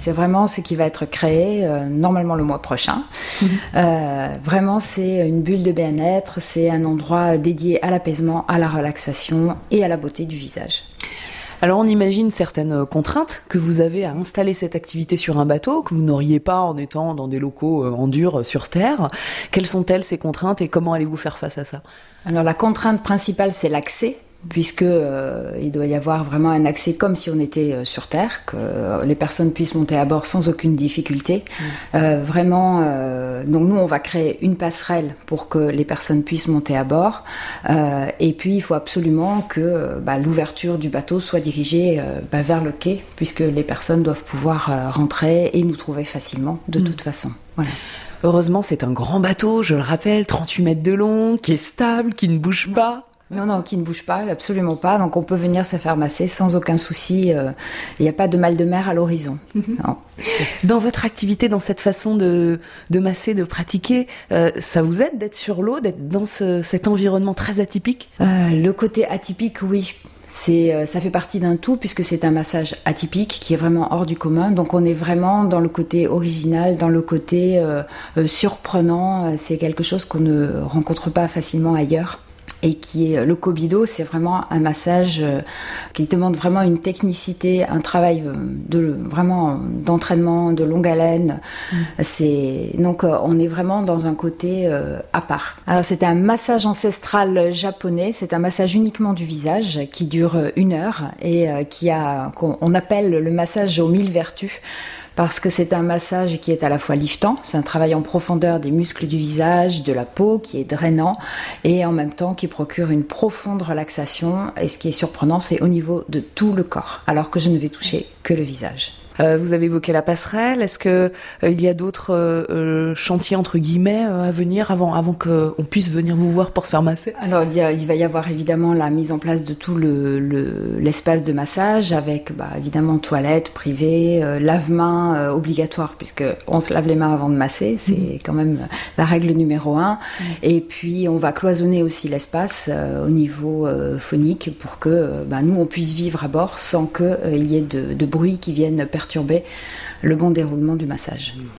C'est vraiment ce qui va être créé normalement le mois prochain. Mhm. vraiment, c'est une bulle de bien-être, c'est un endroit dédié à l'apaisement, à la relaxation et à la beauté du visage. Alors on imagine certaines contraintes que vous avez à installer cette activité sur un bateau que vous n'auriez pas en étant dans des locaux euh, en dur sur Terre. Quelles sont-elles ces contraintes et comment allez-vous faire face à ça? Alors la contrainte principale c'est l'accès puisque euh, il doit y avoir vraiment un accès comme si on était euh, sur Terre, que euh, les personnes puissent monter à bord sans aucune difficulté. Mm. vraiment, donc nous on va créer une passerelle pour que les personnes puissent monter à bord. et puis il faut absolument que bah, l'ouverture du bateau soit dirigée bah, vers le quai, puisque les personnes doivent pouvoir rentrer et nous trouver facilement de mm. toute façon. Voilà. Heureusement, c'est un grand bateau, je le rappelle, 38 mètres de long, qui est stable, qui ne bouge pas. Non, non, qui ne bouge pas, absolument pas. Donc on peut venir se faire masser sans aucun souci. Euh, il n'y a pas de mal de mer à l'horizon. Mhm. dans votre activité, dans cette façon de, masser, de pratiquer, euh, ça vous aide d'être sur l'eau, d'être dans cet environnement très atypique? Euh, Le côté atypique, oui. C'est, ça fait partie d'un tout puisque c'est un massage atypique qui est vraiment hors du commun. Donc on est vraiment dans le côté original, dans le côté surprenant. C'est quelque chose qu'on ne rencontre pas facilement ailleurs et qui est le Kobido, c'est vraiment un massage euh, qui demande vraiment une technicité, un travail euh, de vraiment d'entraînement de longue haleine. Mm. C'est donc euh, on est vraiment dans un côté à part. Alors c'est un massage ancestral japonais, c'est un massage uniquement du visage qui dure une heure et qui a qu'on appelle le massage aux mille vertus parce que c'est un massage qui est à la fois liftant, c'est un travail en profondeur des muscles du visage, de la peau, qui est drainant, et en même temps qui procure une profonde relaxation. Et ce qui est surprenant, c'est au niveau de tout le corps, alors que je ne vais toucher que le visage. Euh, vous avez évoqué la passerelle. Est-ce que euh, il y a d'autres euh, chantiers entre guillemets à venir avant avant qu'on puisse venir vous voir pour se faire masser? Alors il, va y avoir évidemment la mise en place de tout l'espace de massage avec bah, évidemment toilette privée, lave-main obligatoire puisque on se lave les mains avant de masser, c'est mhm. quand même la règle numéro un. Mhm. Et puis on va cloisonner aussi l'espace au niveau phonique pour que bah, nous on puisse vivre à bord sans qu'il y ait de, de bruit qui vienne le bon déroulement du massage.